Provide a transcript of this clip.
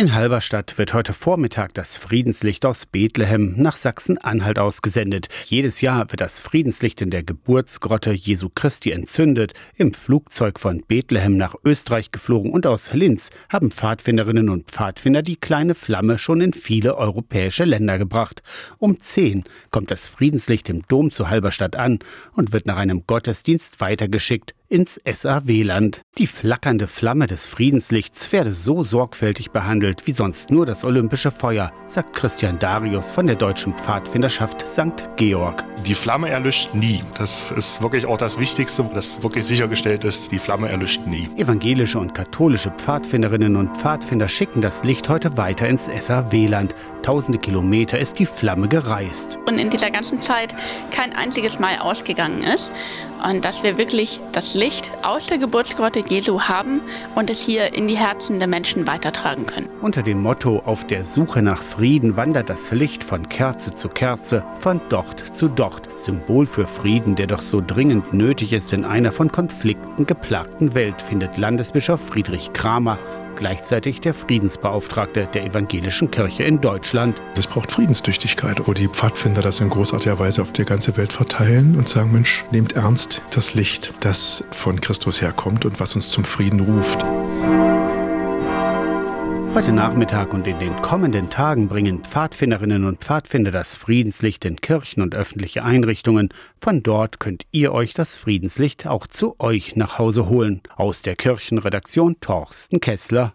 In Halberstadt wird heute Vormittag das Friedenslicht aus Bethlehem nach Sachsen-Anhalt ausgesendet. Jedes Jahr wird das Friedenslicht in der Geburtsgrotte Jesu Christi entzündet, im Flugzeug von Bethlehem nach Österreich geflogen und aus Linz haben Pfadfinderinnen und Pfadfinder die kleine Flamme schon in viele europäische Länder gebracht. Um 10 kommt das Friedenslicht im Dom zu Halberstadt an und wird nach einem Gottesdienst weitergeschickt ins SAW-Land. Die flackernde Flamme des Friedenslichts werde so sorgfältig behandelt wie sonst nur das olympische Feuer, sagt Christian Darius von der Deutschen Pfadfinderschaft St. Georg. Die Flamme erlischt nie. Das ist wirklich auch das Wichtigste, dass wirklich sichergestellt ist, die Flamme erlischt nie. Evangelische und katholische Pfadfinderinnen und Pfadfinder schicken das Licht heute weiter ins SAW-Land. Tausende Kilometer ist die Flamme gereist. Und in dieser ganzen Zeit kein einziges Mal ausgegangen ist. Und dass wir wirklich das Licht aus der Geburtsgrotte Jesu haben und es hier in die Herzen der Menschen weitertragen können. Unter dem Motto Auf der Suche nach Frieden wandert das Licht von Kerze zu Kerze, von Docht zu Docht. Symbol für Frieden, der doch so dringend nötig ist in einer von Konflikten geplagten Welt, findet Landesbischof Friedrich Kramer gleichzeitig der Friedensbeauftragte der evangelischen Kirche in Deutschland. Es braucht Friedenstüchtigkeit, wo die Pfadfinder das in großartiger Weise auf die ganze Welt verteilen und sagen, Mensch, nehmt ernst das Licht, das von Christus herkommt und was uns zum Frieden ruft. Heute Nachmittag und in den kommenden Tagen bringen Pfadfinderinnen und Pfadfinder das Friedenslicht in Kirchen und öffentliche Einrichtungen. Von dort könnt ihr euch das Friedenslicht auch zu euch nach Hause holen. Aus der Kirchenredaktion Torsten Kessler.